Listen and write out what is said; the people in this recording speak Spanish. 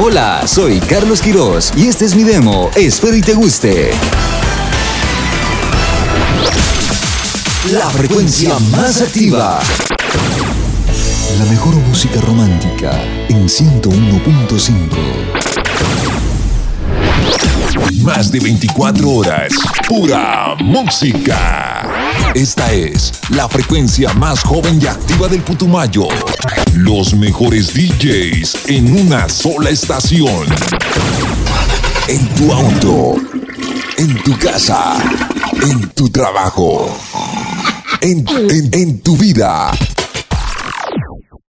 Hola, soy Carlos Quiroz y este es mi demo. Espero y te guste. La frecuencia más activa. La mejor música romántica en 101.5. Más de 24 horas. Pura música. Esta es la frecuencia más joven y activa del Putumayo. Los mejores DJs en una sola estación. En tu auto. En tu casa. En tu trabajo. En, en, en tu vida.